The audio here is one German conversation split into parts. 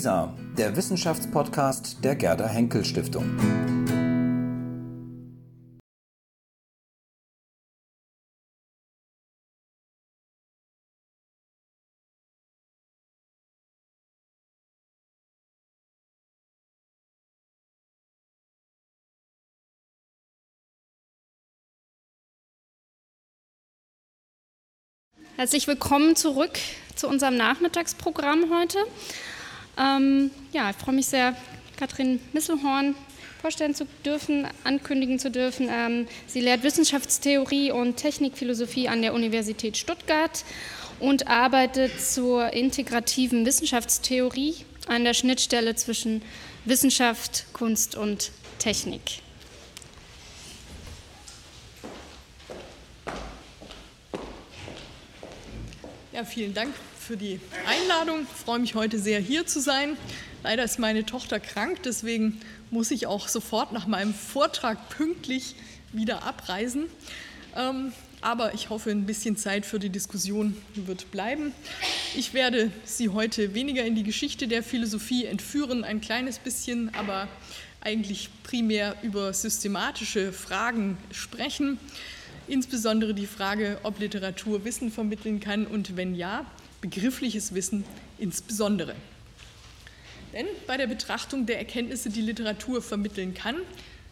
WISA, der Wissenschaftspodcast der Gerda Henkel Stiftung. Herzlich willkommen zurück zu unserem Nachmittagsprogramm heute. Ähm, ja, ich freue mich sehr, Katrin Misselhorn vorstellen zu dürfen, ankündigen zu dürfen. Ähm, sie lehrt Wissenschaftstheorie und Technikphilosophie an der Universität Stuttgart und arbeitet zur integrativen Wissenschaftstheorie an der Schnittstelle zwischen Wissenschaft, Kunst und Technik. Ja, vielen Dank für die Einladung. Ich freue mich heute sehr, hier zu sein. Leider ist meine Tochter krank, deswegen muss ich auch sofort nach meinem Vortrag pünktlich wieder abreisen. Ähm, aber ich hoffe, ein bisschen Zeit für die Diskussion wird bleiben. Ich werde Sie heute weniger in die Geschichte der Philosophie entführen, ein kleines bisschen, aber eigentlich primär über systematische Fragen sprechen insbesondere die Frage, ob Literatur Wissen vermitteln kann und wenn ja, begriffliches Wissen insbesondere. Denn bei der Betrachtung der Erkenntnisse, die Literatur vermitteln kann,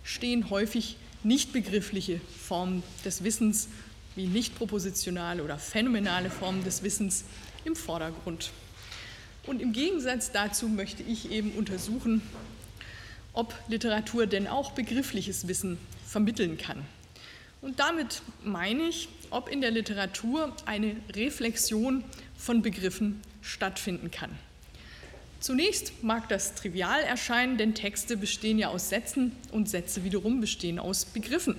stehen häufig nicht begriffliche Formen des Wissens wie nicht propositionale oder phänomenale Formen des Wissens im Vordergrund. Und im Gegensatz dazu möchte ich eben untersuchen, ob Literatur denn auch begriffliches Wissen vermitteln kann. Und damit meine ich, ob in der Literatur eine Reflexion von Begriffen stattfinden kann. Zunächst mag das trivial erscheinen, denn Texte bestehen ja aus Sätzen und Sätze wiederum bestehen aus Begriffen.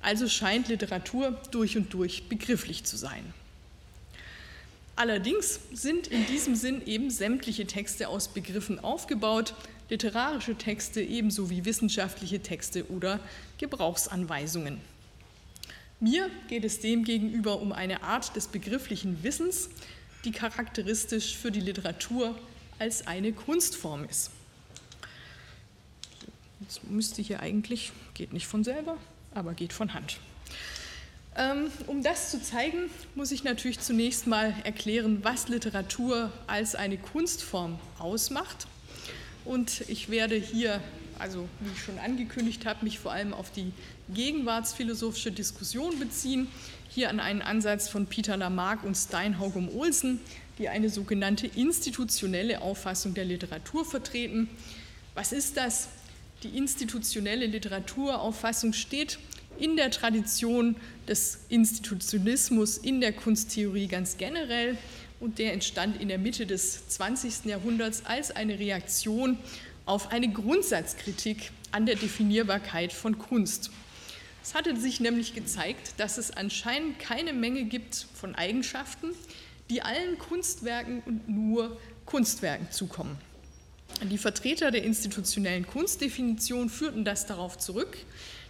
Also scheint Literatur durch und durch begrifflich zu sein. Allerdings sind in diesem Sinn eben sämtliche Texte aus Begriffen aufgebaut, literarische Texte ebenso wie wissenschaftliche Texte oder Gebrauchsanweisungen. Mir geht es demgegenüber um eine Art des begrifflichen Wissens, die charakteristisch für die Literatur als eine Kunstform ist. Jetzt müsste hier eigentlich, geht nicht von selber, aber geht von Hand. Ähm, um das zu zeigen, muss ich natürlich zunächst mal erklären, was Literatur als eine Kunstform ausmacht. Und ich werde hier also wie ich schon angekündigt habe, mich vor allem auf die gegenwartsphilosophische Diskussion beziehen, hier an einen Ansatz von Peter Lamarck und Steinhaugum Olsen, die eine sogenannte institutionelle Auffassung der Literatur vertreten. Was ist das? Die institutionelle Literaturauffassung steht in der Tradition des Institutionalismus in der Kunsttheorie ganz generell und der entstand in der Mitte des 20. Jahrhunderts als eine Reaktion auf eine Grundsatzkritik an der Definierbarkeit von Kunst. Es hatte sich nämlich gezeigt, dass es anscheinend keine Menge gibt von Eigenschaften, die allen Kunstwerken und nur Kunstwerken zukommen. Die Vertreter der institutionellen Kunstdefinition führten das darauf zurück,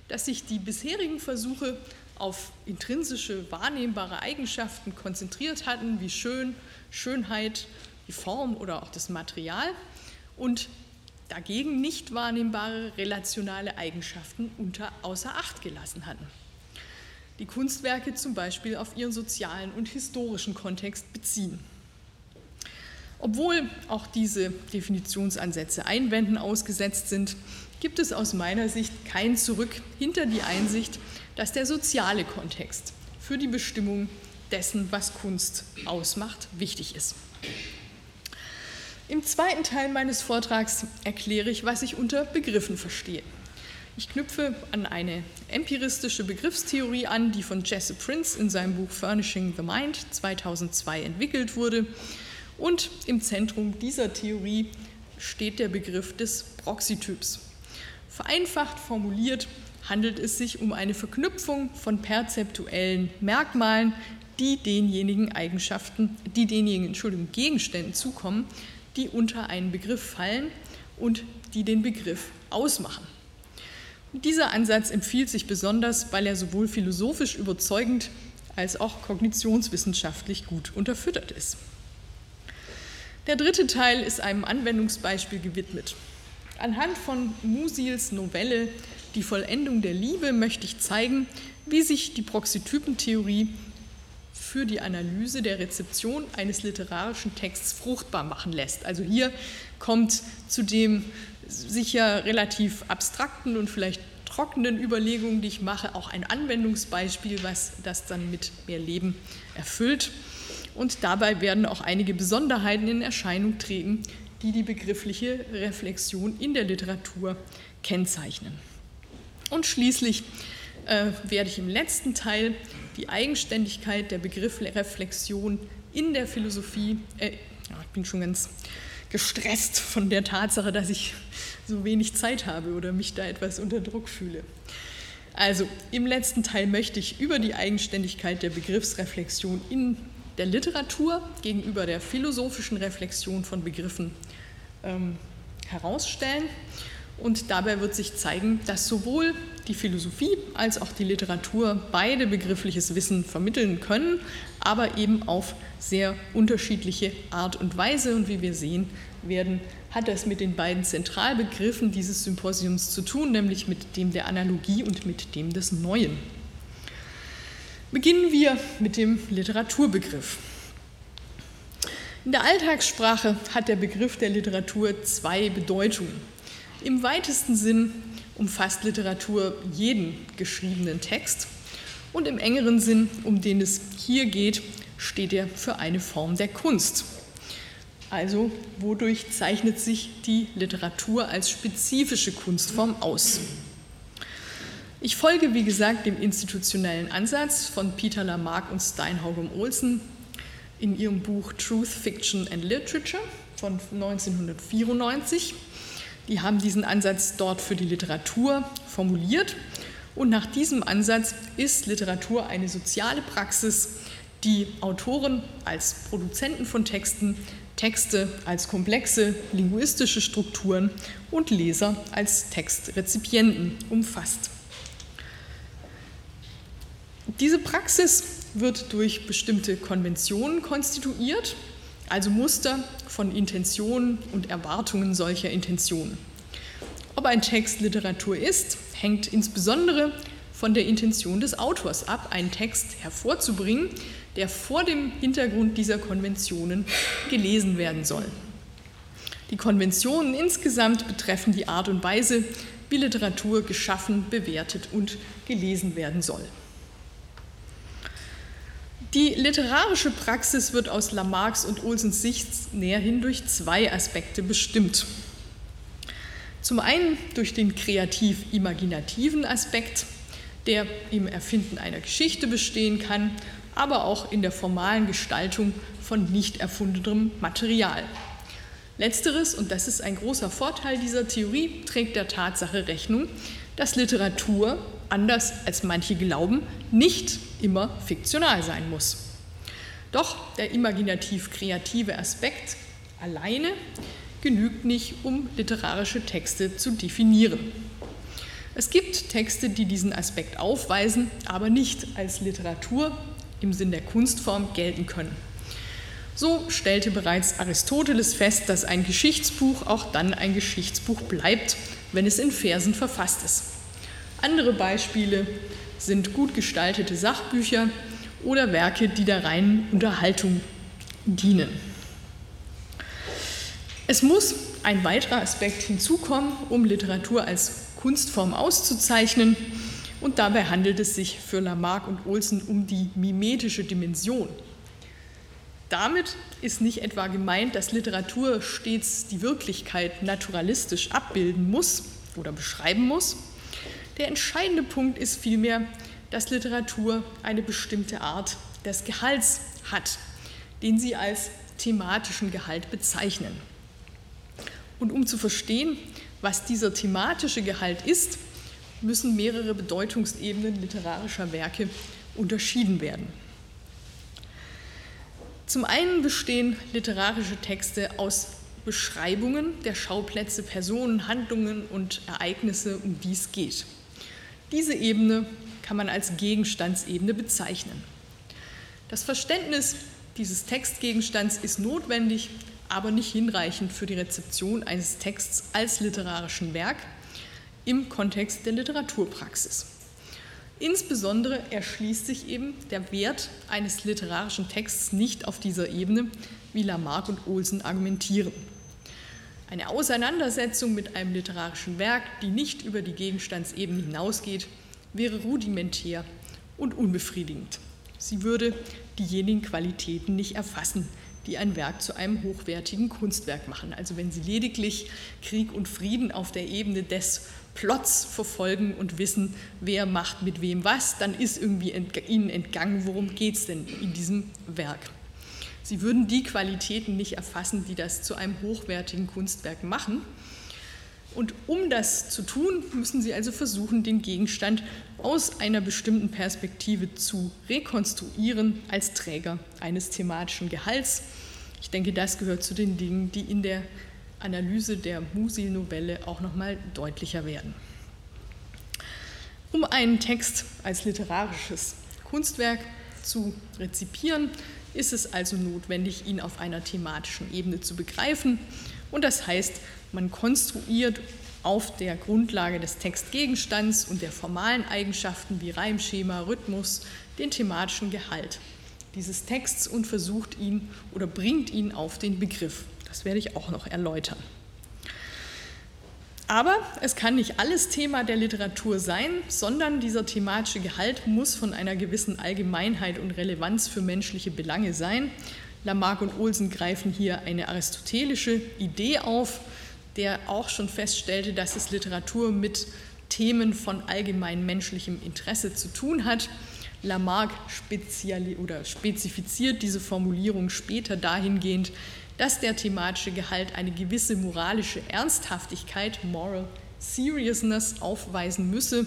dass sich die bisherigen Versuche auf intrinsische wahrnehmbare Eigenschaften konzentriert hatten, wie Schön, Schönheit, die Form oder auch das Material und dagegen nicht wahrnehmbare relationale Eigenschaften unter außer Acht gelassen hatten. Die Kunstwerke zum Beispiel auf ihren sozialen und historischen Kontext beziehen. Obwohl auch diese Definitionsansätze Einwänden ausgesetzt sind, gibt es aus meiner Sicht kein Zurück hinter die Einsicht, dass der soziale Kontext für die Bestimmung dessen, was Kunst ausmacht, wichtig ist. Im zweiten Teil meines Vortrags erkläre ich, was ich unter Begriffen verstehe. Ich knüpfe an eine empiristische Begriffstheorie an, die von Jesse Prince in seinem Buch Furnishing the Mind 2002 entwickelt wurde. Und im Zentrum dieser Theorie steht der Begriff des Proxytyps. Vereinfacht formuliert handelt es sich um eine Verknüpfung von perzeptuellen Merkmalen, die denjenigen Eigenschaften, die denjenigen Gegenständen zukommen, die unter einen Begriff fallen und die den Begriff ausmachen. Dieser Ansatz empfiehlt sich besonders, weil er sowohl philosophisch überzeugend als auch kognitionswissenschaftlich gut unterfüttert ist. Der dritte Teil ist einem Anwendungsbeispiel gewidmet. Anhand von Musils Novelle Die Vollendung der Liebe möchte ich zeigen, wie sich die Proxytypentheorie für die Analyse der Rezeption eines literarischen Texts fruchtbar machen lässt. Also hier kommt zu dem sicher relativ abstrakten und vielleicht trockenen Überlegungen, die ich mache, auch ein Anwendungsbeispiel, was das dann mit mehr Leben erfüllt. Und dabei werden auch einige Besonderheiten in Erscheinung treten, die die begriffliche Reflexion in der Literatur kennzeichnen. Und schließlich äh, werde ich im letzten Teil die Eigenständigkeit der Begriffsreflexion in der Philosophie, äh, ich bin schon ganz gestresst von der Tatsache, dass ich so wenig Zeit habe oder mich da etwas unter Druck fühle. Also im letzten Teil möchte ich über die Eigenständigkeit der Begriffsreflexion in der Literatur gegenüber der philosophischen Reflexion von Begriffen ähm, herausstellen. Und dabei wird sich zeigen, dass sowohl die Philosophie als auch die Literatur beide begriffliches Wissen vermitteln können, aber eben auf sehr unterschiedliche Art und Weise. Und wie wir sehen werden, hat das mit den beiden Zentralbegriffen dieses Symposiums zu tun, nämlich mit dem der Analogie und mit dem des Neuen. Beginnen wir mit dem Literaturbegriff. In der Alltagssprache hat der Begriff der Literatur zwei Bedeutungen. Im weitesten Sinn umfasst Literatur jeden geschriebenen Text und im engeren Sinn, um den es hier geht, steht er für eine Form der Kunst. Also wodurch zeichnet sich die Literatur als spezifische Kunstform aus? Ich folge, wie gesagt, dem institutionellen Ansatz von Peter Lamarck und Steinhaugen Olsen in ihrem Buch Truth, Fiction and Literature von 1994. Die haben diesen Ansatz dort für die Literatur formuliert. Und nach diesem Ansatz ist Literatur eine soziale Praxis, die Autoren als Produzenten von Texten Texte als komplexe linguistische Strukturen und Leser als Textrezipienten umfasst. Diese Praxis wird durch bestimmte Konventionen konstituiert, also Muster von Intentionen und Erwartungen solcher Intentionen. Ob ein Text Literatur ist, hängt insbesondere von der Intention des Autors ab, einen Text hervorzubringen, der vor dem Hintergrund dieser Konventionen gelesen werden soll. Die Konventionen insgesamt betreffen die Art und Weise, wie Literatur geschaffen, bewertet und gelesen werden soll. Die literarische Praxis wird aus Lamarcks und Olsens Sicht näherhin durch zwei Aspekte bestimmt. Zum einen durch den kreativ-imaginativen Aspekt, der im Erfinden einer Geschichte bestehen kann aber auch in der formalen Gestaltung von nicht erfundenem Material. Letzteres, und das ist ein großer Vorteil dieser Theorie, trägt der Tatsache Rechnung, dass Literatur, anders als manche glauben, nicht immer fiktional sein muss. Doch der imaginativ-kreative Aspekt alleine genügt nicht, um literarische Texte zu definieren. Es gibt Texte, die diesen Aspekt aufweisen, aber nicht als Literatur im Sinn der Kunstform gelten können. So stellte bereits Aristoteles fest, dass ein Geschichtsbuch auch dann ein Geschichtsbuch bleibt, wenn es in Versen verfasst ist. Andere Beispiele sind gut gestaltete Sachbücher oder Werke, die der reinen Unterhaltung dienen. Es muss ein weiterer Aspekt hinzukommen, um Literatur als Kunstform auszuzeichnen, und dabei handelt es sich für Lamarck und Olsen um die mimetische Dimension. Damit ist nicht etwa gemeint, dass Literatur stets die Wirklichkeit naturalistisch abbilden muss oder beschreiben muss. Der entscheidende Punkt ist vielmehr, dass Literatur eine bestimmte Art des Gehalts hat, den sie als thematischen Gehalt bezeichnen. Und um zu verstehen, was dieser thematische Gehalt ist, müssen mehrere Bedeutungsebenen literarischer Werke unterschieden werden. Zum einen bestehen literarische Texte aus Beschreibungen der Schauplätze, Personen, Handlungen und Ereignisse, um die es geht. Diese Ebene kann man als Gegenstandsebene bezeichnen. Das Verständnis dieses Textgegenstands ist notwendig, aber nicht hinreichend für die Rezeption eines Texts als literarischen Werk im Kontext der Literaturpraxis. Insbesondere erschließt sich eben der Wert eines literarischen Texts nicht auf dieser Ebene, wie Lamarck und Olsen argumentieren. Eine Auseinandersetzung mit einem literarischen Werk, die nicht über die Gegenstandsebene hinausgeht, wäre rudimentär und unbefriedigend. Sie würde diejenigen Qualitäten nicht erfassen, die ein Werk zu einem hochwertigen Kunstwerk machen. Also wenn Sie lediglich Krieg und Frieden auf der Ebene des Plots verfolgen und wissen, wer macht mit wem was, dann ist irgendwie Ihnen entgangen, worum geht es denn in diesem Werk. Sie würden die Qualitäten nicht erfassen, die das zu einem hochwertigen Kunstwerk machen. Und um das zu tun, müssen Sie also versuchen, den Gegenstand aus einer bestimmten Perspektive zu rekonstruieren als Träger eines thematischen Gehalts. Ich denke, das gehört zu den Dingen, die in der Analyse der Musil-Novelle auch nochmal deutlicher werden. Um einen Text als literarisches Kunstwerk zu rezipieren, ist es also notwendig, ihn auf einer thematischen Ebene zu begreifen. Und das heißt, man konstruiert auf der Grundlage des Textgegenstands und der formalen Eigenschaften wie Reimschema, Rhythmus den thematischen Gehalt dieses Texts und versucht ihn oder bringt ihn auf den Begriff. Das werde ich auch noch erläutern. Aber es kann nicht alles Thema der Literatur sein, sondern dieser thematische Gehalt muss von einer gewissen Allgemeinheit und Relevanz für menschliche Belange sein. Lamarck und Olsen greifen hier eine aristotelische Idee auf, der auch schon feststellte, dass es Literatur mit Themen von allgemein menschlichem Interesse zu tun hat. Lamarck oder spezifiziert diese Formulierung später dahingehend, dass der thematische Gehalt eine gewisse moralische Ernsthaftigkeit, Moral Seriousness, aufweisen müsse.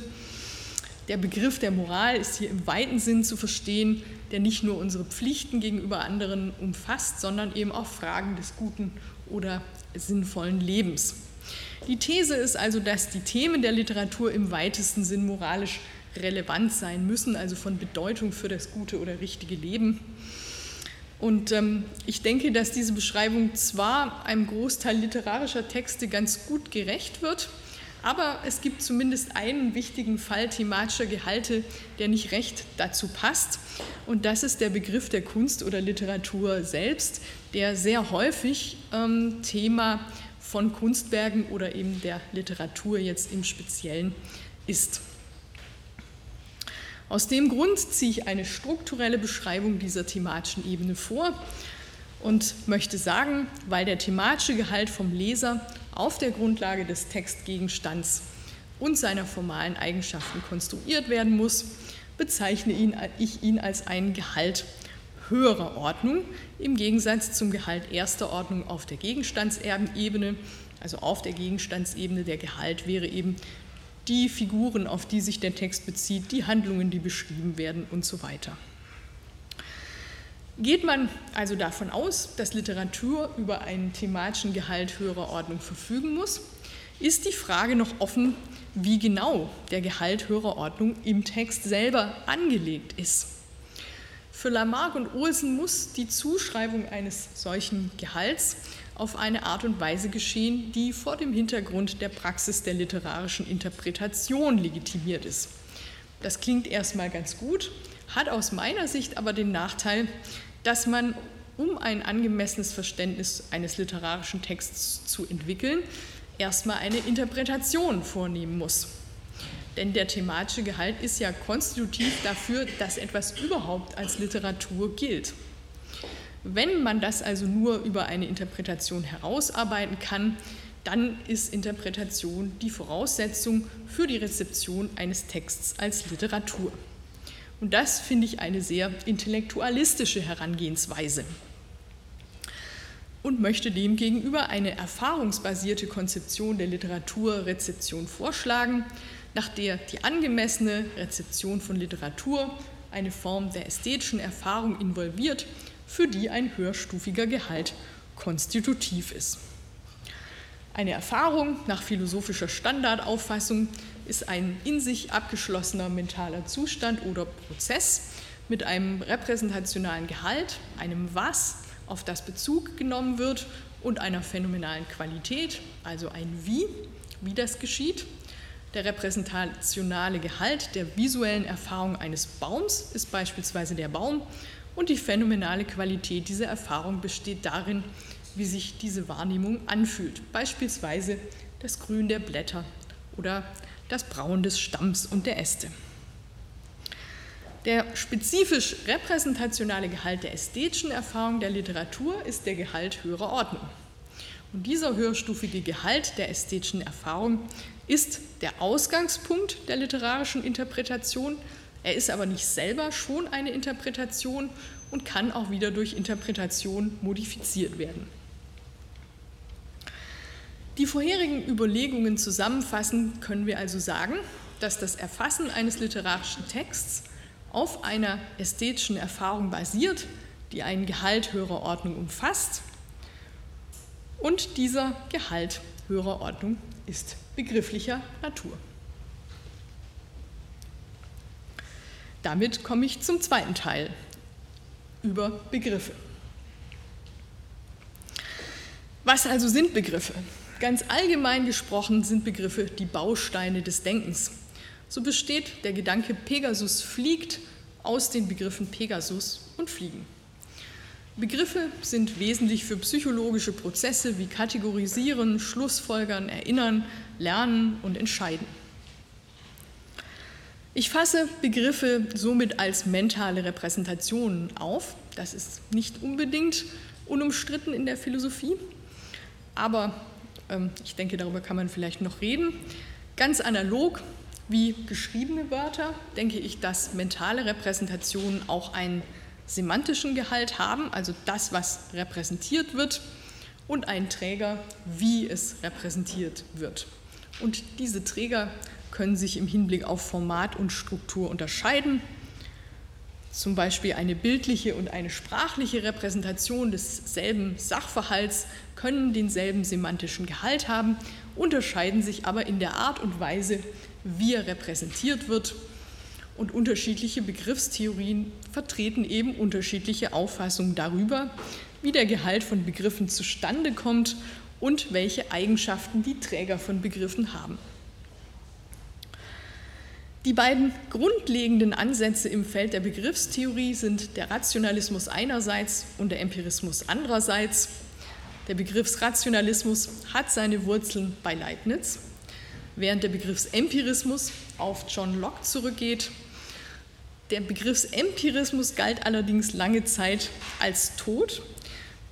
Der Begriff der Moral ist hier im weiten Sinn zu verstehen, der nicht nur unsere Pflichten gegenüber anderen umfasst, sondern eben auch Fragen des guten oder sinnvollen Lebens. Die These ist also, dass die Themen der Literatur im weitesten Sinn moralisch relevant sein müssen, also von Bedeutung für das gute oder richtige Leben. Und ähm, ich denke, dass diese Beschreibung zwar einem Großteil literarischer Texte ganz gut gerecht wird, aber es gibt zumindest einen wichtigen Fall thematischer Gehalte, der nicht recht dazu passt. Und das ist der Begriff der Kunst oder Literatur selbst, der sehr häufig ähm, Thema von Kunstwerken oder eben der Literatur jetzt im Speziellen ist. Aus dem Grund ziehe ich eine strukturelle Beschreibung dieser thematischen Ebene vor und möchte sagen, weil der thematische Gehalt vom Leser auf der Grundlage des Textgegenstands und seiner formalen Eigenschaften konstruiert werden muss, bezeichne ihn, ich ihn als einen Gehalt höherer Ordnung im Gegensatz zum Gehalt erster Ordnung auf der Gegenstandsebene. Also auf der Gegenstandsebene der Gehalt wäre eben die Figuren, auf die sich der Text bezieht, die Handlungen, die beschrieben werden und so weiter. Geht man also davon aus, dass Literatur über einen thematischen Gehalt höherer Ordnung verfügen muss, ist die Frage noch offen, wie genau der Gehalt höherer Ordnung im Text selber angelegt ist. Für Lamarck und Olsen muss die Zuschreibung eines solchen Gehalts auf eine Art und Weise geschehen, die vor dem Hintergrund der Praxis der literarischen Interpretation legitimiert ist. Das klingt erstmal ganz gut, hat aus meiner Sicht aber den Nachteil, dass man, um ein angemessenes Verständnis eines literarischen Texts zu entwickeln, erstmal eine Interpretation vornehmen muss. Denn der thematische Gehalt ist ja konstitutiv dafür, dass etwas überhaupt als Literatur gilt. Wenn man das also nur über eine Interpretation herausarbeiten kann, dann ist Interpretation die Voraussetzung für die Rezeption eines Texts als Literatur. Und das finde ich eine sehr intellektualistische Herangehensweise und möchte demgegenüber eine erfahrungsbasierte Konzeption der Literaturrezeption vorschlagen, nach der die angemessene Rezeption von Literatur eine Form der ästhetischen Erfahrung involviert für die ein höherstufiger Gehalt konstitutiv ist. Eine Erfahrung nach philosophischer Standardauffassung ist ein in sich abgeschlossener mentaler Zustand oder Prozess mit einem repräsentationalen Gehalt, einem Was, auf das Bezug genommen wird und einer phänomenalen Qualität, also ein Wie, wie das geschieht. Der repräsentationale Gehalt der visuellen Erfahrung eines Baums ist beispielsweise der Baum und die phänomenale Qualität dieser Erfahrung besteht darin, wie sich diese Wahrnehmung anfühlt, beispielsweise das Grün der Blätter oder das Braun des Stamms und der Äste. Der spezifisch repräsentationale Gehalt der ästhetischen Erfahrung der Literatur ist der Gehalt höherer Ordnung. Und dieser höherstufige Gehalt der ästhetischen Erfahrung ist der Ausgangspunkt der literarischen Interpretation. Er ist aber nicht selber schon eine Interpretation und kann auch wieder durch Interpretation modifiziert werden. Die vorherigen Überlegungen zusammenfassend können wir also sagen, dass das Erfassen eines literarischen Texts auf einer ästhetischen Erfahrung basiert, die einen Gehalt höherer Ordnung umfasst. Und dieser Gehalt höherer Ordnung ist begrifflicher Natur. Damit komme ich zum zweiten Teil über Begriffe. Was also sind Begriffe? Ganz allgemein gesprochen sind Begriffe die Bausteine des Denkens. So besteht der Gedanke Pegasus fliegt aus den Begriffen Pegasus und Fliegen. Begriffe sind wesentlich für psychologische Prozesse wie Kategorisieren, Schlussfolgern, Erinnern, Lernen und Entscheiden. Ich fasse Begriffe somit als mentale Repräsentationen auf. Das ist nicht unbedingt unumstritten in der Philosophie, aber ähm, ich denke, darüber kann man vielleicht noch reden. Ganz analog wie geschriebene Wörter denke ich, dass mentale Repräsentationen auch einen semantischen Gehalt haben, also das, was repräsentiert wird, und einen Träger, wie es repräsentiert wird. Und diese Träger können sich im Hinblick auf Format und Struktur unterscheiden. Zum Beispiel eine bildliche und eine sprachliche Repräsentation desselben Sachverhalts können denselben semantischen Gehalt haben, unterscheiden sich aber in der Art und Weise, wie er repräsentiert wird. Und unterschiedliche Begriffstheorien vertreten eben unterschiedliche Auffassungen darüber, wie der Gehalt von Begriffen zustande kommt und welche Eigenschaften die Träger von Begriffen haben. Die beiden grundlegenden Ansätze im Feld der Begriffstheorie sind der Rationalismus einerseits und der Empirismus andererseits. Der Begriffsrationalismus hat seine Wurzeln bei Leibniz, während der Begriffsempirismus auf John Locke zurückgeht. Der Begriffsempirismus galt allerdings lange Zeit als tot,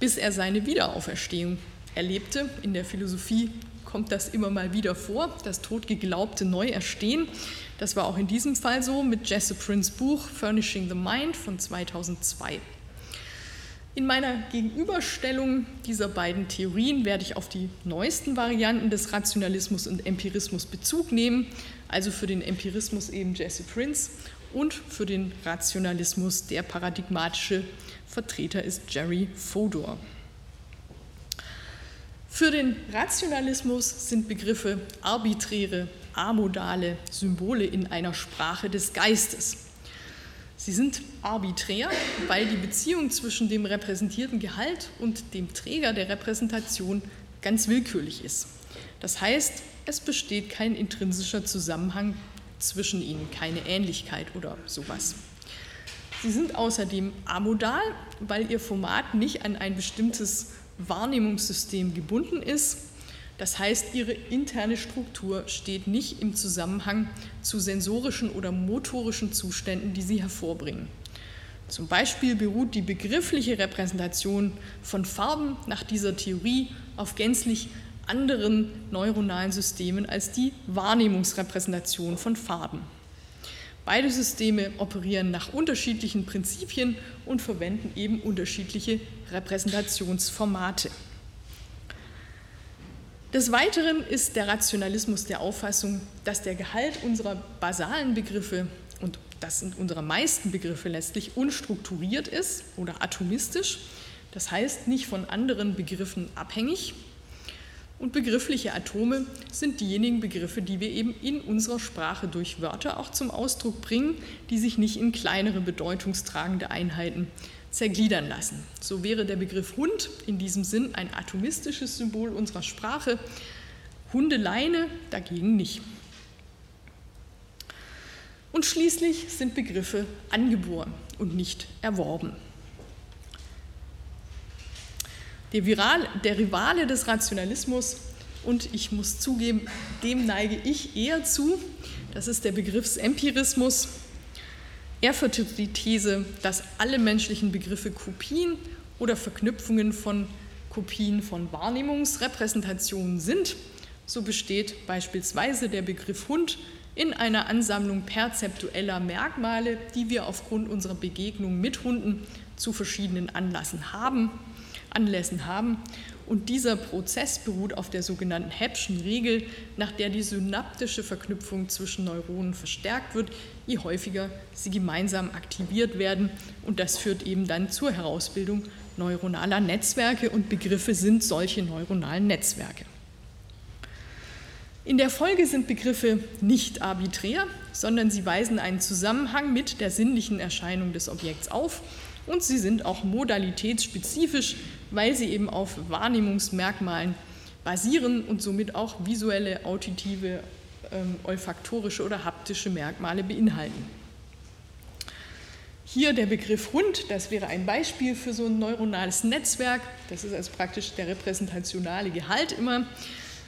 bis er seine Wiederauferstehung erlebte. In der Philosophie kommt das immer mal wieder vor, das Totgeglaubte neu erstehen. Das war auch in diesem Fall so mit Jesse Prince Buch Furnishing the Mind von 2002. In meiner Gegenüberstellung dieser beiden Theorien werde ich auf die neuesten Varianten des Rationalismus und Empirismus Bezug nehmen, also für den Empirismus eben Jesse Prince und für den Rationalismus der paradigmatische Vertreter ist Jerry Fodor. Für den Rationalismus sind Begriffe arbiträre amodale Symbole in einer Sprache des Geistes. Sie sind arbiträr, weil die Beziehung zwischen dem repräsentierten Gehalt und dem Träger der Repräsentation ganz willkürlich ist. Das heißt, es besteht kein intrinsischer Zusammenhang zwischen ihnen, keine Ähnlichkeit oder sowas. Sie sind außerdem amodal, weil ihr Format nicht an ein bestimmtes Wahrnehmungssystem gebunden ist das heißt, ihre interne Struktur steht nicht im Zusammenhang zu sensorischen oder motorischen Zuständen, die sie hervorbringen. Zum Beispiel beruht die begriffliche Repräsentation von Farben nach dieser Theorie auf gänzlich anderen neuronalen Systemen als die Wahrnehmungsrepräsentation von Farben. Beide Systeme operieren nach unterschiedlichen Prinzipien und verwenden eben unterschiedliche Repräsentationsformate. Des Weiteren ist der Rationalismus der Auffassung, dass der Gehalt unserer basalen Begriffe und das sind unsere meisten Begriffe letztlich unstrukturiert ist oder atomistisch, das heißt nicht von anderen Begriffen abhängig. Und begriffliche Atome sind diejenigen Begriffe, die wir eben in unserer Sprache durch Wörter auch zum Ausdruck bringen, die sich nicht in kleinere bedeutungstragende Einheiten zergliedern lassen. So wäre der Begriff Hund in diesem Sinn ein atomistisches Symbol unserer Sprache, Hundeleine dagegen nicht. Und schließlich sind Begriffe angeboren und nicht erworben. Der, Viral, der Rivale des Rationalismus, und ich muss zugeben, dem neige ich eher zu, das ist der Begriffsempirismus. Er vertritt die These, dass alle menschlichen Begriffe Kopien oder Verknüpfungen von Kopien von Wahrnehmungsrepräsentationen sind. So besteht beispielsweise der Begriff Hund in einer Ansammlung perzeptueller Merkmale, die wir aufgrund unserer Begegnung mit Hunden zu verschiedenen Anlässen haben. Anlässen haben. Und dieser Prozess beruht auf der sogenannten Hebschen Regel, nach der die synaptische Verknüpfung zwischen Neuronen verstärkt wird, je häufiger sie gemeinsam aktiviert werden. Und das führt eben dann zur Herausbildung neuronaler Netzwerke und Begriffe sind solche neuronalen Netzwerke. In der Folge sind Begriffe nicht arbiträr, sondern sie weisen einen Zusammenhang mit der sinnlichen Erscheinung des Objekts auf und sie sind auch modalitätsspezifisch, weil sie eben auf Wahrnehmungsmerkmalen basieren und somit auch visuelle, auditive, ähm, olfaktorische oder haptische Merkmale beinhalten. Hier der Begriff Hund, das wäre ein Beispiel für so ein neuronales Netzwerk. Das ist also praktisch der repräsentationale Gehalt immer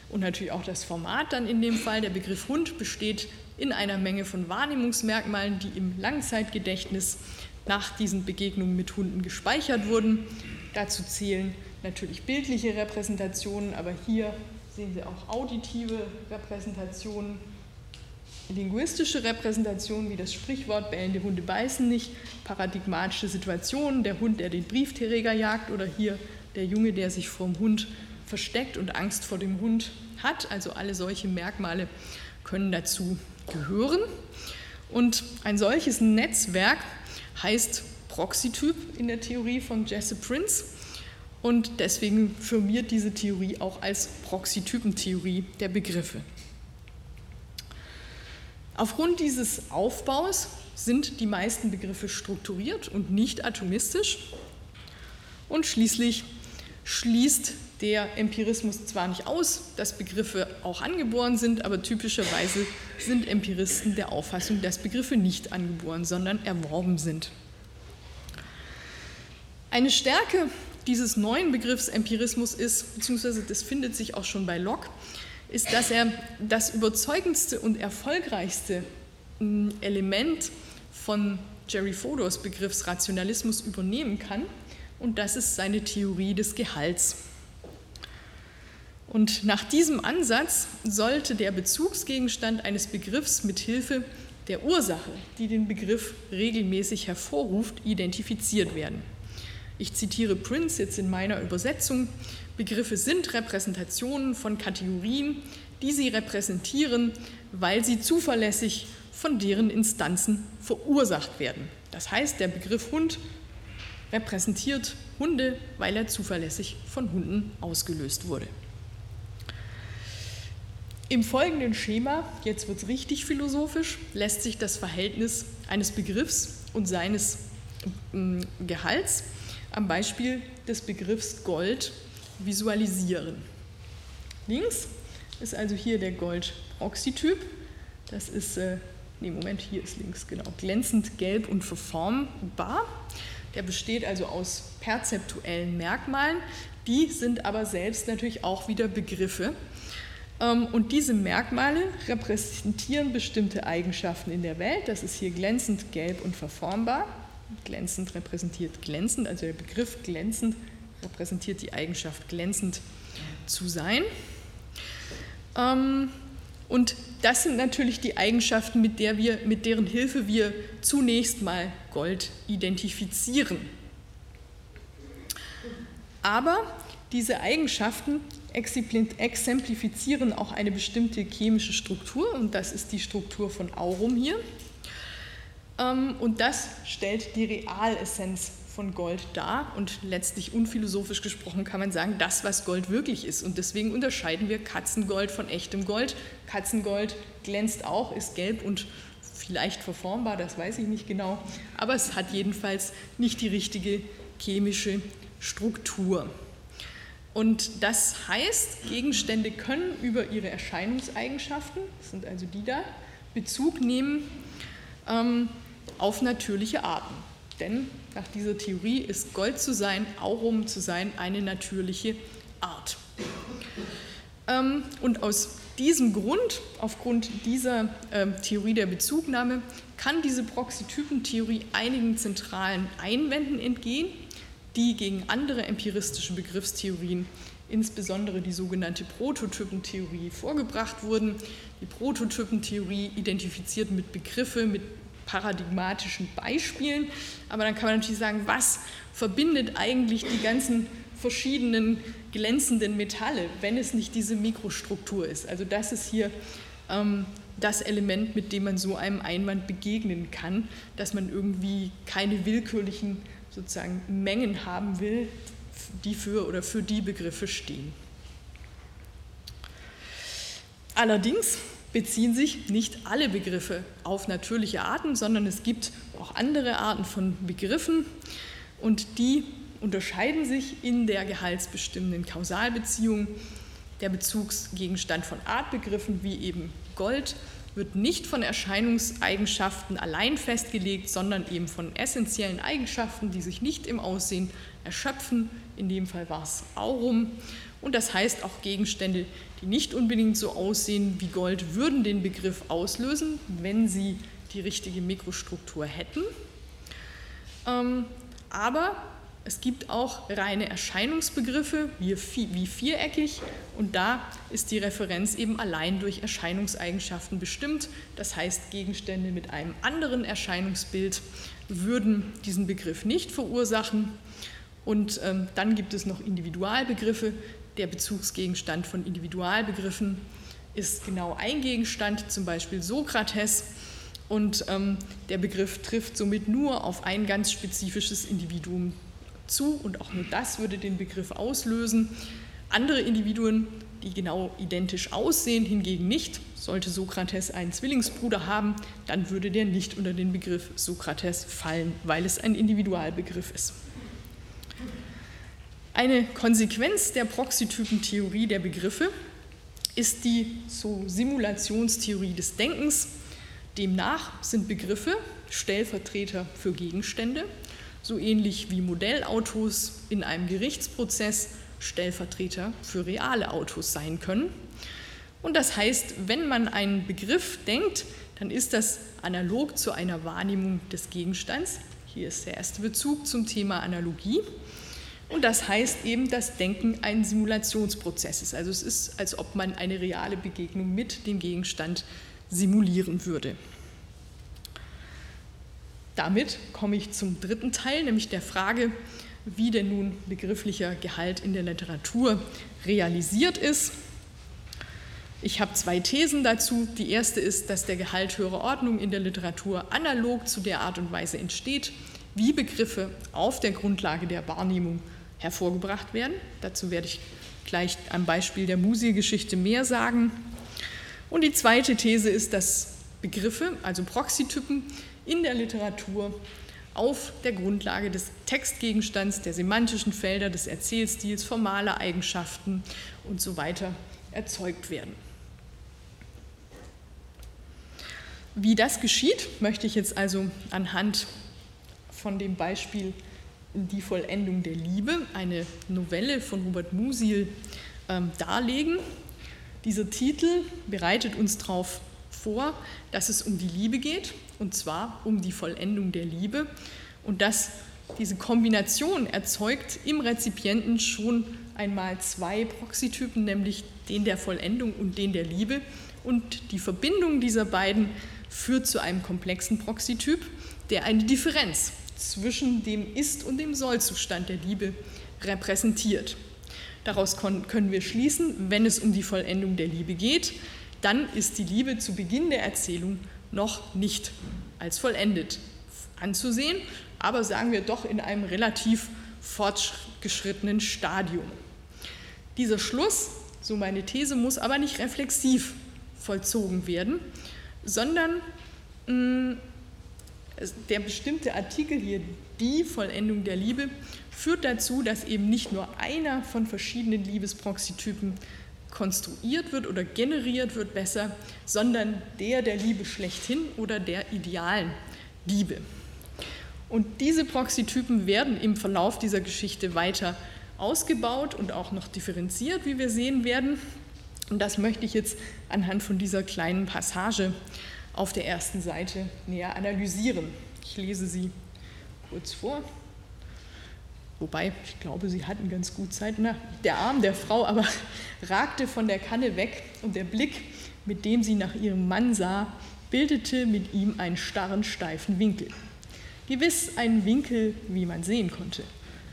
und natürlich auch das Format dann in dem Fall. Der Begriff Hund besteht in einer Menge von Wahrnehmungsmerkmalen, die im Langzeitgedächtnis nach diesen Begegnungen mit Hunden gespeichert wurden. Dazu zählen natürlich bildliche Repräsentationen, aber hier sehen Sie auch auditive Repräsentationen, linguistische Repräsentationen wie das Sprichwort bellende Hunde beißen nicht, paradigmatische Situationen, der Hund, der den Briefträger jagt oder hier der Junge, der sich vor dem Hund versteckt und Angst vor dem Hund hat. Also alle solche Merkmale können dazu gehören. Und ein solches Netzwerk heißt Proxytyp in der Theorie von Jesse Prince und deswegen firmiert diese Theorie auch als Proxytypentheorie der Begriffe. Aufgrund dieses Aufbaus sind die meisten Begriffe strukturiert und nicht atomistisch. Und schließlich schließt der Empirismus zwar nicht aus, dass Begriffe auch angeboren sind, aber typischerweise sind Empiristen der Auffassung, dass Begriffe nicht angeboren, sondern erworben sind. Eine Stärke dieses neuen Begriffs Empirismus ist, beziehungsweise das findet sich auch schon bei Locke, ist, dass er das überzeugendste und erfolgreichste hm, Element von Jerry Fodors Begriffs Rationalismus übernehmen kann, und das ist seine Theorie des Gehalts. Und nach diesem Ansatz sollte der Bezugsgegenstand eines Begriffs mit Hilfe der Ursache, die den Begriff regelmäßig hervorruft, identifiziert werden. Ich zitiere Prince jetzt in meiner Übersetzung. Begriffe sind Repräsentationen von Kategorien, die sie repräsentieren, weil sie zuverlässig von deren Instanzen verursacht werden. Das heißt, der Begriff Hund repräsentiert Hunde, weil er zuverlässig von Hunden ausgelöst wurde. Im folgenden Schema, jetzt wird es richtig philosophisch, lässt sich das Verhältnis eines Begriffs und seines mm, Gehalts am Beispiel des Begriffs Gold visualisieren. Links ist also hier der Gold-Proxytyp. Das ist, äh, nee, Moment, hier ist links, genau, glänzend gelb und verformbar. Der besteht also aus perzeptuellen Merkmalen. Die sind aber selbst natürlich auch wieder Begriffe. Ähm, und diese Merkmale repräsentieren bestimmte Eigenschaften in der Welt. Das ist hier glänzend, gelb und verformbar. Glänzend repräsentiert glänzend, also der Begriff glänzend repräsentiert die Eigenschaft glänzend zu sein. Ähm, und das sind natürlich die Eigenschaften, mit, der wir, mit deren Hilfe wir zunächst mal Gold identifizieren. Aber diese Eigenschaften exemplifizieren auch eine bestimmte chemische Struktur und das ist die Struktur von Aurum hier. Ähm, und das stellt die Realessenz von Gold dar und letztlich unphilosophisch gesprochen kann man sagen, das, was Gold wirklich ist. Und deswegen unterscheiden wir Katzengold von echtem Gold. Katzengold glänzt auch, ist gelb und vielleicht verformbar, das weiß ich nicht genau, aber es hat jedenfalls nicht die richtige chemische Struktur. Und das heißt, Gegenstände können über ihre Erscheinungseigenschaften, das sind also die da, Bezug nehmen ähm, auf natürliche Arten. Denn nach dieser Theorie ist Gold zu sein, Aurum zu sein, eine natürliche Art. Ähm, und aus diesem Grund, aufgrund dieser ähm, Theorie der Bezugnahme, kann diese Proxytypentheorie einigen zentralen Einwänden entgehen, die gegen andere empiristische Begriffstheorien, insbesondere die sogenannte Prototypentheorie, vorgebracht wurden. Die Prototypentheorie identifiziert mit Begriffe, mit paradigmatischen Beispielen, aber dann kann man natürlich sagen, was verbindet eigentlich die ganzen verschiedenen glänzenden Metalle, wenn es nicht diese Mikrostruktur ist. Also das ist hier ähm, das Element, mit dem man so einem Einwand begegnen kann, dass man irgendwie keine willkürlichen sozusagen Mengen haben will, die für oder für die Begriffe stehen. Allerdings beziehen sich nicht alle Begriffe auf natürliche Arten, sondern es gibt auch andere Arten von Begriffen und die unterscheiden sich in der gehaltsbestimmenden Kausalbeziehung. Der Bezugsgegenstand von Artbegriffen wie eben Gold wird nicht von Erscheinungseigenschaften allein festgelegt, sondern eben von essentiellen Eigenschaften, die sich nicht im Aussehen erschöpfen. In dem Fall war es Aurum. Und das heißt, auch Gegenstände, die nicht unbedingt so aussehen wie Gold, würden den Begriff auslösen, wenn sie die richtige Mikrostruktur hätten. Ähm, aber es gibt auch reine Erscheinungsbegriffe wie, wie viereckig und da ist die Referenz eben allein durch Erscheinungseigenschaften bestimmt. Das heißt, Gegenstände mit einem anderen Erscheinungsbild würden diesen Begriff nicht verursachen. Und ähm, dann gibt es noch Individualbegriffe. Der Bezugsgegenstand von Individualbegriffen ist genau ein Gegenstand, zum Beispiel Sokrates. Und ähm, der Begriff trifft somit nur auf ein ganz spezifisches Individuum zu und auch nur das würde den Begriff auslösen. Andere Individuen, die genau identisch aussehen, hingegen nicht. Sollte Sokrates einen Zwillingsbruder haben, dann würde der nicht unter den Begriff Sokrates fallen, weil es ein Individualbegriff ist. Eine Konsequenz der Proxytypentheorie der Begriffe ist die so Simulationstheorie des Denkens. Demnach sind Begriffe Stellvertreter für Gegenstände so ähnlich wie Modellautos in einem Gerichtsprozess Stellvertreter für reale Autos sein können. Und das heißt, wenn man einen Begriff denkt, dann ist das analog zu einer Wahrnehmung des Gegenstands. Hier ist der erste Bezug zum Thema Analogie. Und das heißt eben, dass Denken ein Simulationsprozess ist. Also es ist, als ob man eine reale Begegnung mit dem Gegenstand simulieren würde. Damit komme ich zum dritten Teil, nämlich der Frage, wie denn nun begrifflicher Gehalt in der Literatur realisiert ist. Ich habe zwei Thesen dazu. Die erste ist, dass der Gehalt höherer Ordnung in der Literatur analog zu der Art und Weise entsteht, wie Begriffe auf der Grundlage der Wahrnehmung hervorgebracht werden. Dazu werde ich gleich am Beispiel der Musi-Geschichte mehr sagen. Und die zweite These ist, dass Begriffe, also Proxytypen, in der Literatur auf der Grundlage des Textgegenstands, der semantischen Felder, des Erzählstils, formaler Eigenschaften und so weiter erzeugt werden. Wie das geschieht, möchte ich jetzt also anhand von dem Beispiel Die Vollendung der Liebe, eine Novelle von Robert Musil, ähm, darlegen. Dieser Titel bereitet uns darauf vor, dass es um die Liebe geht, und zwar um die Vollendung der Liebe und dass diese Kombination erzeugt im Rezipienten schon einmal zwei Proxytypen, nämlich den der Vollendung und den der Liebe. Und die Verbindung dieser beiden führt zu einem komplexen Proxytyp, der eine Differenz zwischen dem Ist- und dem Soll-Zustand der Liebe repräsentiert. Daraus können wir schließen, wenn es um die Vollendung der Liebe geht, dann ist die Liebe zu Beginn der Erzählung noch nicht als vollendet anzusehen, aber sagen wir doch in einem relativ fortgeschrittenen Stadium. Dieser Schluss, so meine These, muss aber nicht reflexiv vollzogen werden, sondern Mm, der bestimmte Artikel hier, die Vollendung der Liebe, führt dazu, dass eben nicht nur einer von verschiedenen Liebesproxytypen konstruiert wird oder generiert wird besser, sondern der der Liebe schlechthin oder der idealen Liebe. Und diese Proxytypen werden im Verlauf dieser Geschichte weiter ausgebaut und auch noch differenziert, wie wir sehen werden. Und das möchte ich jetzt anhand von dieser kleinen Passage auf der ersten Seite näher analysieren. Ich lese sie kurz vor. Wobei, ich glaube, sie hatten ganz gut Zeit. Na, der Arm der Frau aber ragte von der Kanne weg und der Blick, mit dem sie nach ihrem Mann sah, bildete mit ihm einen starren, steifen Winkel. Gewiss einen Winkel, wie man sehen konnte.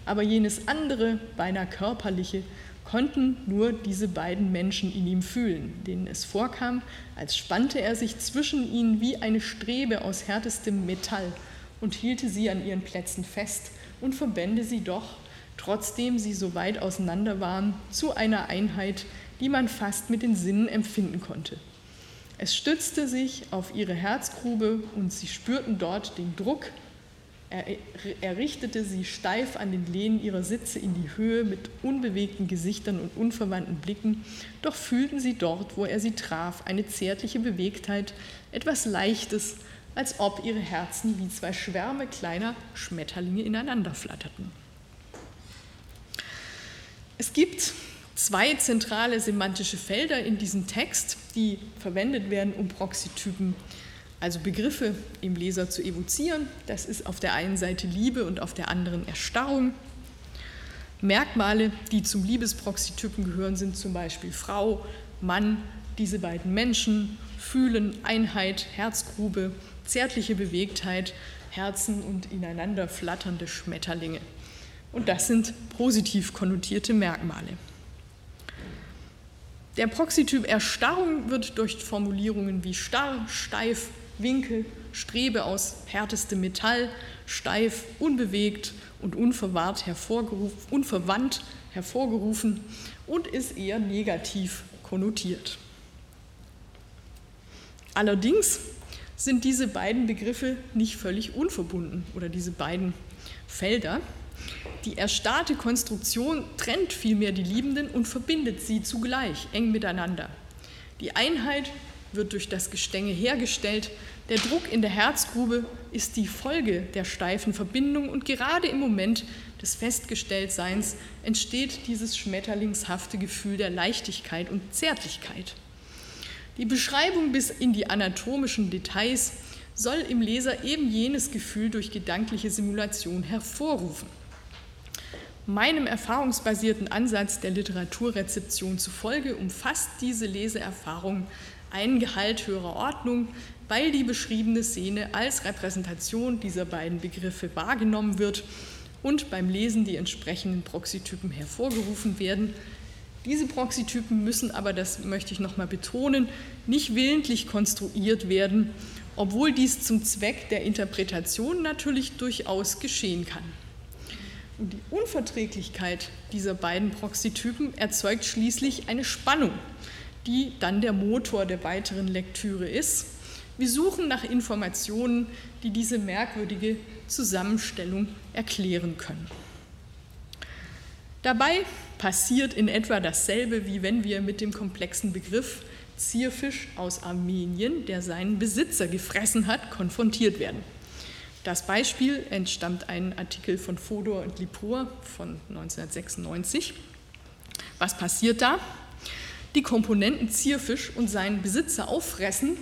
Aber jenes andere, beinahe körperliche, konnten nur diese beiden Menschen in ihm fühlen, denen es vorkam, als spannte er sich zwischen ihnen wie eine Strebe aus härtestem Metall und hielte sie an ihren Plätzen fest und verbände sie doch, trotzdem sie so weit auseinander waren, zu einer Einheit, die man fast mit den Sinnen empfinden konnte. Es stützte sich auf ihre Herzgrube und sie spürten dort den Druck er, er richtete sie steif an den Lehnen ihrer Sitze in die Höhe mit unbewegten Gesichtern und unverwandten Blicken, doch fühlten sie dort, wo er sie traf, eine zärtliche Bewegtheit, etwas Leichtes, als ob ihre Herzen wie zwei Schwärme kleiner Schmetterlinge ineinander flatterten. Es gibt zwei zentrale semantische Felder in diesem Text, die verwendet werden, um Proxytypen zu also Begriffe im Leser zu evozieren. Das ist auf der einen Seite Liebe und auf der anderen Erstarrung. Merkmale, die zum Liebesproxytypen gehören, sind zum Beispiel Frau, Mann, diese beiden Menschen, Fühlen, Einheit, Herzgrube, zärtliche Bewegtheit, Herzen und ineinander flatternde Schmetterlinge. Und das sind positiv konnotierte Merkmale. Der Proxytyp Erstarrung wird durch Formulierungen wie starr, steif, Winkel, Strebe aus härtestem Metall, steif, unbewegt und unverwahrt hervorgerufen, unverwandt hervorgerufen und ist eher negativ konnotiert. Allerdings sind diese beiden Begriffe nicht völlig unverbunden oder diese beiden Felder. Die erstarrte Konstruktion trennt vielmehr die Liebenden und verbindet sie zugleich eng miteinander. Die Einheit wird durch das Gestänge hergestellt. Der Druck in der Herzgrube ist die Folge der steifen Verbindung und gerade im Moment des Festgestelltseins entsteht dieses schmetterlingshafte Gefühl der Leichtigkeit und Zärtlichkeit. Die Beschreibung bis in die anatomischen Details soll im Leser eben jenes Gefühl durch gedankliche Simulation hervorrufen. Meinem erfahrungsbasierten Ansatz der Literaturrezeption zufolge umfasst diese Leseerfahrung ein Gehalt höherer Ordnung, weil die beschriebene Szene als Repräsentation dieser beiden Begriffe wahrgenommen wird und beim Lesen die entsprechenden Proxytypen hervorgerufen werden. Diese Proxytypen müssen aber, das möchte ich nochmal betonen, nicht willentlich konstruiert werden, obwohl dies zum Zweck der Interpretation natürlich durchaus geschehen kann. Und die Unverträglichkeit dieser beiden Proxytypen erzeugt schließlich eine Spannung die dann der Motor der weiteren Lektüre ist. Wir suchen nach Informationen, die diese merkwürdige Zusammenstellung erklären können. Dabei passiert in etwa dasselbe, wie wenn wir mit dem komplexen Begriff Zierfisch aus Armenien, der seinen Besitzer gefressen hat, konfrontiert werden. Das Beispiel entstammt einem Artikel von Fodor und Lipur von 1996. Was passiert da? Die Komponenten Zierfisch und seinen Besitzer auffressen,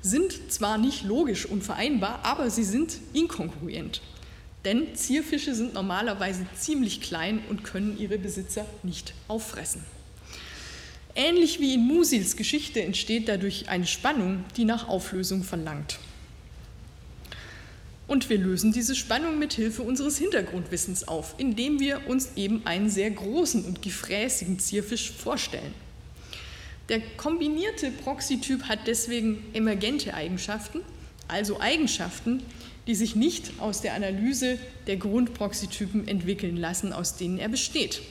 sind zwar nicht logisch unvereinbar, aber sie sind inkongruent. Denn Zierfische sind normalerweise ziemlich klein und können ihre Besitzer nicht auffressen. Ähnlich wie in Musils Geschichte entsteht dadurch eine Spannung, die nach Auflösung verlangt. Und wir lösen diese Spannung mit Hilfe unseres Hintergrundwissens auf, indem wir uns eben einen sehr großen und gefräßigen Zierfisch vorstellen. Der kombinierte Proxytyp hat deswegen emergente Eigenschaften, also Eigenschaften, die sich nicht aus der Analyse der Grundproxytypen entwickeln lassen, aus denen er besteht.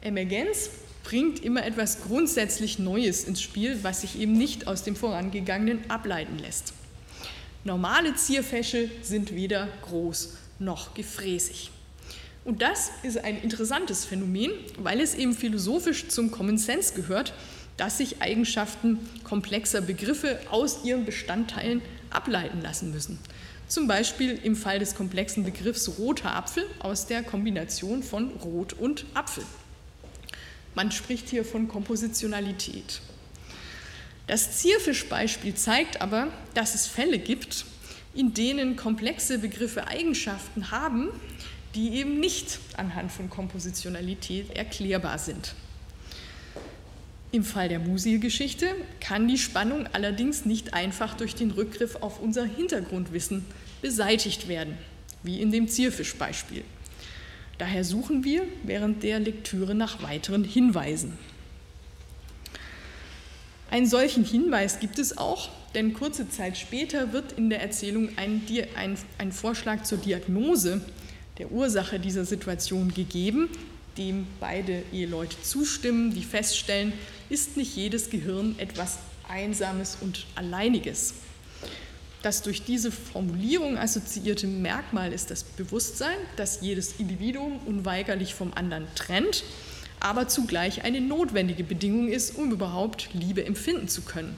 Emergenz bringt immer etwas grundsätzlich Neues ins Spiel, was sich eben nicht aus dem vorangegangenen ableiten lässt. Normale Zierfäsche sind weder groß noch gefräßig. Und das ist ein interessantes Phänomen, weil es eben philosophisch zum Common Sense gehört, dass sich Eigenschaften komplexer Begriffe aus ihren Bestandteilen ableiten lassen müssen. Zum Beispiel im Fall des komplexen Begriffs roter Apfel aus der Kombination von Rot und Apfel. Man spricht hier von Kompositionalität. Das Zierfischbeispiel zeigt aber, dass es Fälle gibt, in denen komplexe Begriffe Eigenschaften haben, die eben nicht anhand von Kompositionalität erklärbar sind. Im Fall der Musil-Geschichte kann die Spannung allerdings nicht einfach durch den Rückgriff auf unser Hintergrundwissen beseitigt werden, wie in dem Zierfischbeispiel. Daher suchen wir während der Lektüre nach weiteren Hinweisen. Einen solchen Hinweis gibt es auch, denn kurze Zeit später wird in der Erzählung ein, ein, ein Vorschlag zur Diagnose der Ursache dieser Situation gegeben, dem beide Eheleute zustimmen, die feststellen, ist nicht jedes Gehirn etwas Einsames und Alleiniges. Das durch diese Formulierung assoziierte Merkmal ist das Bewusstsein, dass jedes Individuum unweigerlich vom anderen trennt, aber zugleich eine notwendige Bedingung ist, um überhaupt Liebe empfinden zu können.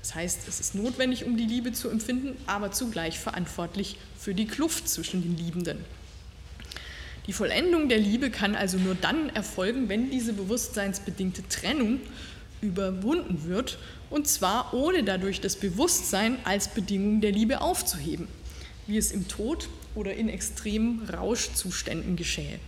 Das heißt, es ist notwendig, um die Liebe zu empfinden, aber zugleich verantwortlich für die Kluft zwischen den Liebenden. Die Vollendung der Liebe kann also nur dann erfolgen, wenn diese bewusstseinsbedingte Trennung überwunden wird, und zwar ohne dadurch das Bewusstsein als Bedingung der Liebe aufzuheben, wie es im Tod oder in extremen Rauschzuständen geschähe.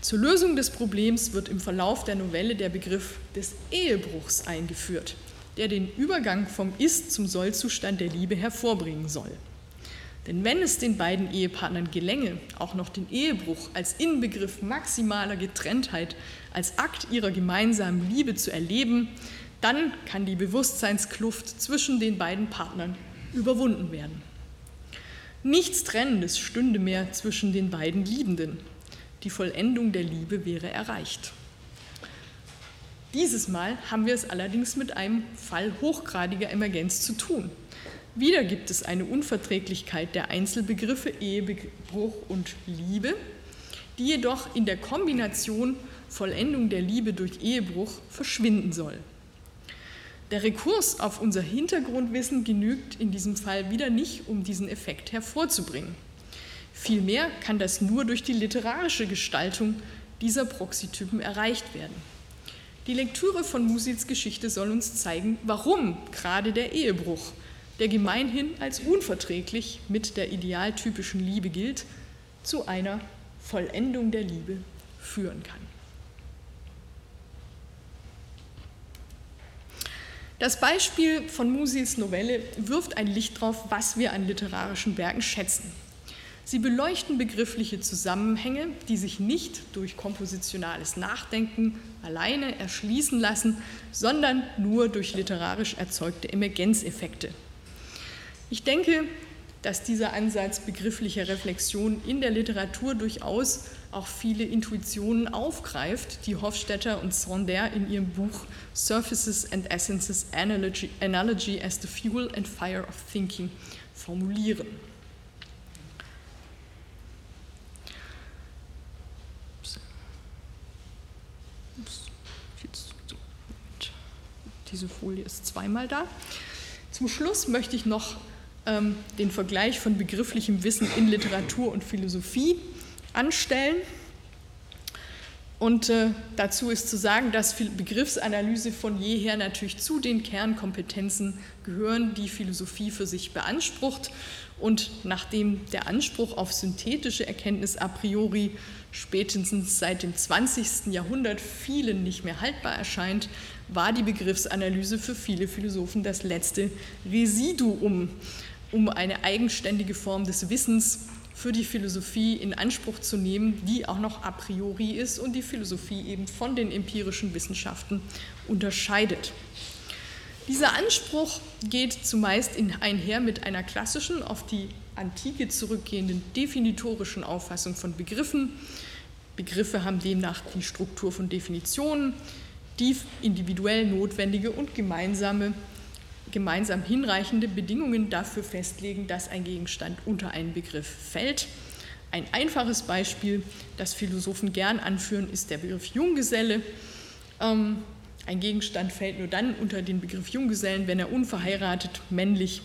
Zur Lösung des Problems wird im Verlauf der Novelle der Begriff des Ehebruchs eingeführt, der den Übergang vom Ist zum Sollzustand der Liebe hervorbringen soll. Denn wenn es den beiden Ehepartnern gelänge, auch noch den Ehebruch als Inbegriff maximaler Getrenntheit, als Akt ihrer gemeinsamen Liebe zu erleben, dann kann die Bewusstseinskluft zwischen den beiden Partnern überwunden werden. Nichts Trennendes stünde mehr zwischen den beiden Liebenden. Die Vollendung der Liebe wäre erreicht. Dieses Mal haben wir es allerdings mit einem Fall hochgradiger Emergenz zu tun. Wieder gibt es eine Unverträglichkeit der Einzelbegriffe Ehebruch und Liebe, die jedoch in der Kombination Vollendung der Liebe durch Ehebruch verschwinden soll. Der Rekurs auf unser Hintergrundwissen genügt in diesem Fall wieder nicht, um diesen Effekt hervorzubringen. Vielmehr kann das nur durch die literarische Gestaltung dieser Proxytypen erreicht werden. Die Lektüre von Musils Geschichte soll uns zeigen, warum gerade der Ehebruch der gemeinhin als unverträglich mit der idealtypischen Liebe gilt, zu einer Vollendung der Liebe führen kann. Das Beispiel von Musils Novelle wirft ein Licht darauf, was wir an literarischen Werken schätzen. Sie beleuchten begriffliche Zusammenhänge, die sich nicht durch kompositionales Nachdenken alleine erschließen lassen, sondern nur durch literarisch erzeugte Emergenzeffekte, ich denke, dass dieser Ansatz begrifflicher Reflexion in der Literatur durchaus auch viele Intuitionen aufgreift, die Hofstetter und Sonder in ihrem Buch Surfaces and Essences Analogy, Analogy as the Fuel and Fire of Thinking formulieren. Diese Folie ist zweimal da. Zum Schluss möchte ich noch ähm, den Vergleich von begrifflichem Wissen in Literatur und Philosophie anstellen. Und äh, dazu ist zu sagen, dass Begriffsanalyse von jeher natürlich zu den Kernkompetenzen gehören, die Philosophie für sich beansprucht. Und nachdem der Anspruch auf synthetische Erkenntnis a priori spätestens seit dem 20. Jahrhundert vielen nicht mehr haltbar erscheint, war die Begriffsanalyse für viele Philosophen das letzte Residuum um eine eigenständige Form des Wissens für die Philosophie in Anspruch zu nehmen, die auch noch a priori ist und die Philosophie eben von den empirischen Wissenschaften unterscheidet. Dieser Anspruch geht zumeist einher mit einer klassischen, auf die Antike zurückgehenden definitorischen Auffassung von Begriffen. Begriffe haben demnach die Struktur von Definitionen, die individuell notwendige und gemeinsame gemeinsam hinreichende Bedingungen dafür festlegen, dass ein Gegenstand unter einen Begriff fällt. Ein einfaches Beispiel, das Philosophen gern anführen, ist der Begriff Junggeselle. Ähm, ein Gegenstand fällt nur dann unter den Begriff Junggesellen, wenn er unverheiratet, männlich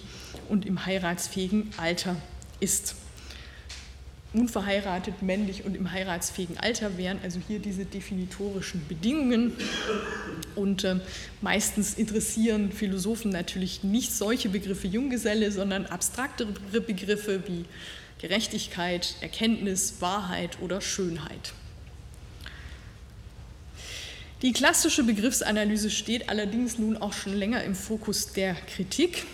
und im heiratsfähigen Alter ist unverheiratet, männlich und im heiratsfähigen Alter wären also hier diese definitorischen Bedingungen. Und äh, meistens interessieren Philosophen natürlich nicht solche Begriffe Junggeselle, sondern abstraktere Begriffe wie Gerechtigkeit, Erkenntnis, Wahrheit oder Schönheit. Die klassische Begriffsanalyse steht allerdings nun auch schon länger im Fokus der Kritik.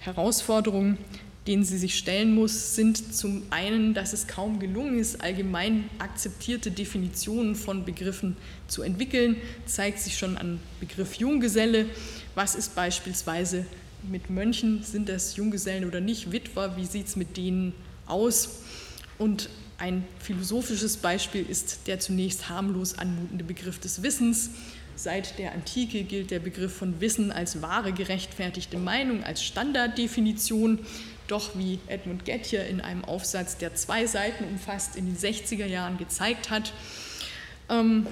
Herausforderungen denen sie sich stellen muss, sind zum einen, dass es kaum gelungen ist, allgemein akzeptierte Definitionen von Begriffen zu entwickeln, zeigt sich schon an Begriff Junggeselle. Was ist beispielsweise mit Mönchen? Sind das Junggesellen oder nicht? Witwer, wie sieht es mit denen aus? Und ein philosophisches Beispiel ist der zunächst harmlos anmutende Begriff des Wissens. Seit der Antike gilt der Begriff von Wissen als wahre gerechtfertigte Meinung, als Standarddefinition. Doch wie Edmund Gettier in einem Aufsatz, der zwei Seiten umfasst, in den 60er Jahren gezeigt hat, ähm,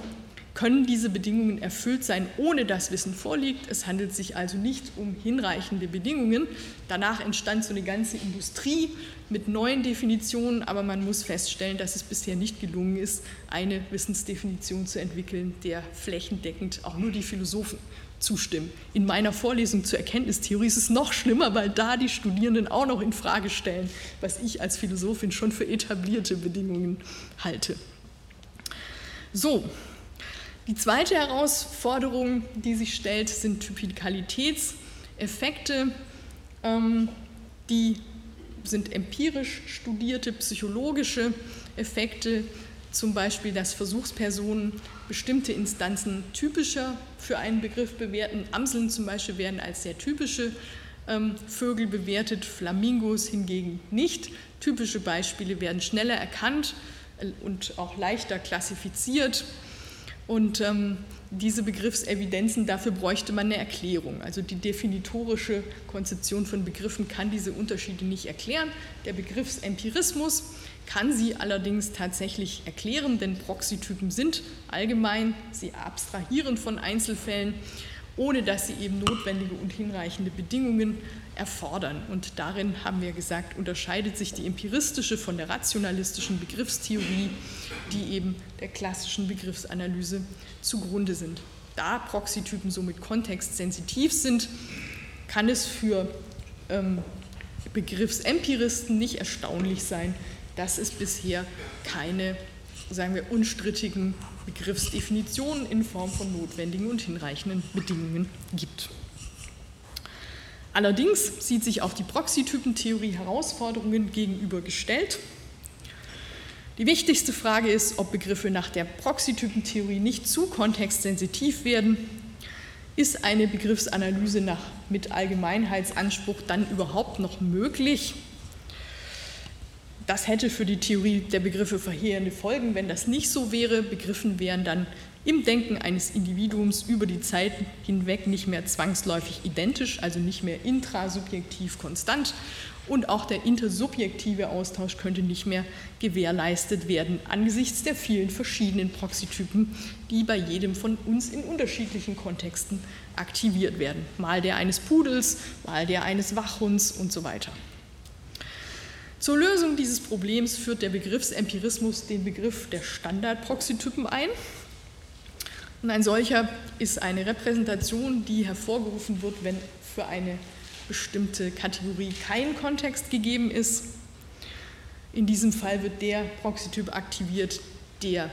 können diese Bedingungen erfüllt sein, ohne dass Wissen vorliegt. Es handelt sich also nicht um hinreichende Bedingungen. Danach entstand so eine ganze Industrie mit neuen Definitionen, aber man muss feststellen, dass es bisher nicht gelungen ist, eine Wissensdefinition zu entwickeln, der flächendeckend auch nur die Philosophen zustimmen. In meiner Vorlesung zur Erkenntnistheorie ist es noch schlimmer, weil da die Studierenden auch noch in Frage stellen, was ich als Philosophin schon für etablierte Bedingungen halte. So, die zweite Herausforderung, die sich stellt, sind Typikalitätseffekte, ähm, die sind empirisch studierte psychologische Effekte, zum Beispiel, dass Versuchspersonen bestimmte Instanzen typischer für einen Begriff bewerten. Amseln zum Beispiel werden als sehr typische ähm, Vögel bewertet, Flamingos hingegen nicht. Typische Beispiele werden schneller erkannt äh, und auch leichter klassifiziert. Und ähm, diese Begriffsevidenzen, dafür bräuchte man eine Erklärung. Also die definitorische Konzeption von Begriffen kann diese Unterschiede nicht erklären. Der Begriffsempirismus kann sie allerdings tatsächlich erklären, denn Proxytypen sind allgemein, sie abstrahieren von Einzelfällen, ohne dass sie eben notwendige und hinreichende Bedingungen erfordern. Und darin haben wir gesagt, unterscheidet sich die empiristische von der rationalistischen Begriffstheorie, die eben der klassischen Begriffsanalyse zugrunde sind. Da Proxytypen somit kontextsensitiv sind, kann es für ähm, Begriffsempiristen nicht erstaunlich sein, dass es bisher keine, sagen wir, unstrittigen Begriffsdefinitionen in Form von notwendigen und hinreichenden Bedingungen gibt. Allerdings sieht sich auch die Proxytypentheorie Herausforderungen gegenübergestellt. Die wichtigste Frage ist, ob Begriffe nach der Proxytypentheorie nicht zu kontextsensitiv werden. Ist eine Begriffsanalyse nach, mit Allgemeinheitsanspruch dann überhaupt noch möglich? Das hätte für die Theorie der Begriffe verheerende Folgen, wenn das nicht so wäre. Begriffen wären dann im Denken eines Individuums über die Zeit hinweg nicht mehr zwangsläufig identisch, also nicht mehr intrasubjektiv konstant. Und auch der intersubjektive Austausch könnte nicht mehr gewährleistet werden angesichts der vielen verschiedenen Proxytypen, die bei jedem von uns in unterschiedlichen Kontexten aktiviert werden. Mal der eines Pudels, mal der eines Wachhunds und so weiter. Zur Lösung dieses Problems führt der Begriffsempirismus den Begriff der Standardproxytypen ein. Und ein solcher ist eine Repräsentation, die hervorgerufen wird, wenn für eine bestimmte Kategorie kein Kontext gegeben ist. In diesem Fall wird der Proxytyp aktiviert, der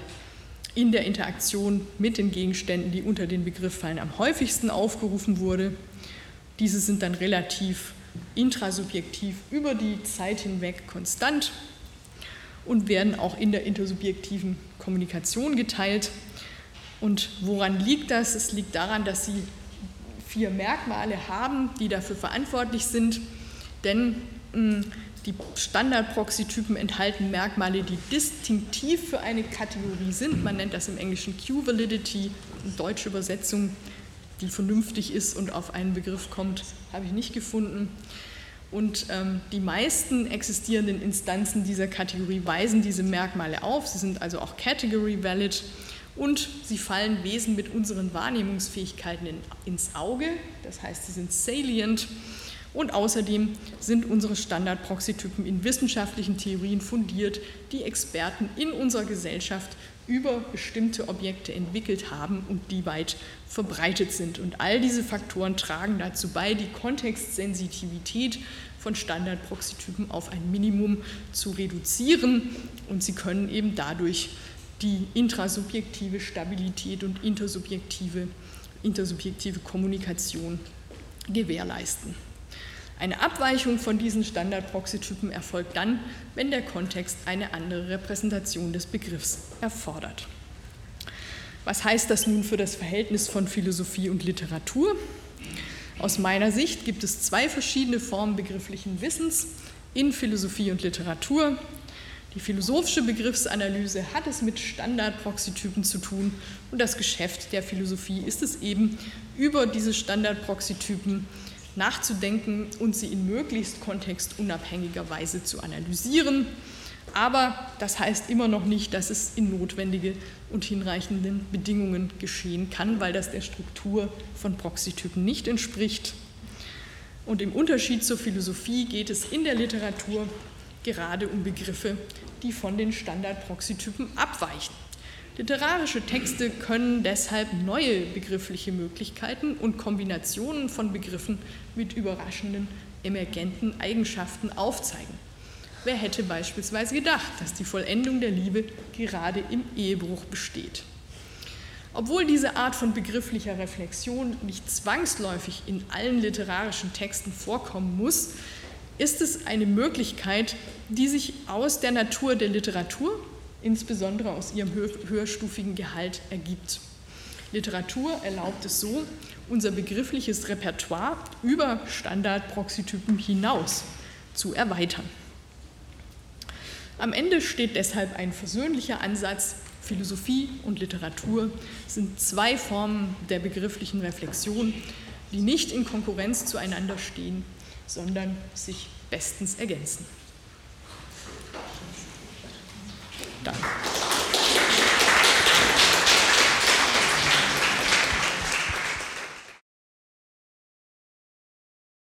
in der Interaktion mit den Gegenständen, die unter den Begriff fallen, am häufigsten aufgerufen wurde. Diese sind dann relativ intrasubjektiv über die Zeit hinweg konstant und werden auch in der intersubjektiven Kommunikation geteilt. Und woran liegt das? Es liegt daran, dass sie vier Merkmale haben, die dafür verantwortlich sind, denn hm, die Standardproxytypen enthalten Merkmale, die distinktiv für eine Kategorie sind. Man nennt das im Englischen Q-Validity, eine deutsche Übersetzung, die vernünftig ist und auf einen Begriff kommt, habe ich nicht gefunden. Und ähm, die meisten existierenden Instanzen dieser Kategorie weisen diese Merkmale auf. Sie sind also auch category valid und sie fallen Wesen mit unseren Wahrnehmungsfähigkeiten in, ins Auge. Das heißt, sie sind salient. Und außerdem sind unsere Standardproxytypen in wissenschaftlichen Theorien fundiert, die Experten in unserer Gesellschaft über bestimmte Objekte entwickelt haben und die weit verbreitet sind. Und all diese Faktoren tragen dazu bei, die Kontextsensitivität von Standardproxytypen auf ein Minimum zu reduzieren und sie können eben dadurch die intrasubjektive Stabilität und intersubjektive, intersubjektive Kommunikation gewährleisten. Eine Abweichung von diesen Standardproxytypen erfolgt dann, wenn der Kontext eine andere Repräsentation des Begriffs erfordert. Was heißt das nun für das Verhältnis von Philosophie und Literatur? Aus meiner Sicht gibt es zwei verschiedene Formen begrifflichen Wissens in Philosophie und Literatur. Die philosophische Begriffsanalyse hat es mit Standardproxytypen zu tun und das Geschäft der Philosophie ist es eben, über diese Standardproxytypen nachzudenken und sie in möglichst kontextunabhängiger Weise zu analysieren. Aber das heißt immer noch nicht, dass es in notwendige und hinreichenden Bedingungen geschehen kann, weil das der Struktur von Proxytypen nicht entspricht. Und im Unterschied zur Philosophie geht es in der Literatur gerade um Begriffe, die von den Standardproxytypen abweichen. Literarische Texte können deshalb neue begriffliche Möglichkeiten und Kombinationen von Begriffen mit überraschenden, emergenten Eigenschaften aufzeigen. Wer hätte beispielsweise gedacht, dass die Vollendung der Liebe gerade im Ehebruch besteht? Obwohl diese Art von begrifflicher Reflexion nicht zwangsläufig in allen literarischen Texten vorkommen muss, ist es eine Möglichkeit, die sich aus der Natur der Literatur insbesondere aus ihrem höherstufigen Gehalt ergibt. Literatur erlaubt es so, unser begriffliches Repertoire über Standardproxytypen hinaus zu erweitern. Am Ende steht deshalb ein versöhnlicher Ansatz. Philosophie und Literatur sind zwei Formen der begrifflichen Reflexion, die nicht in Konkurrenz zueinander stehen, sondern sich bestens ergänzen. った。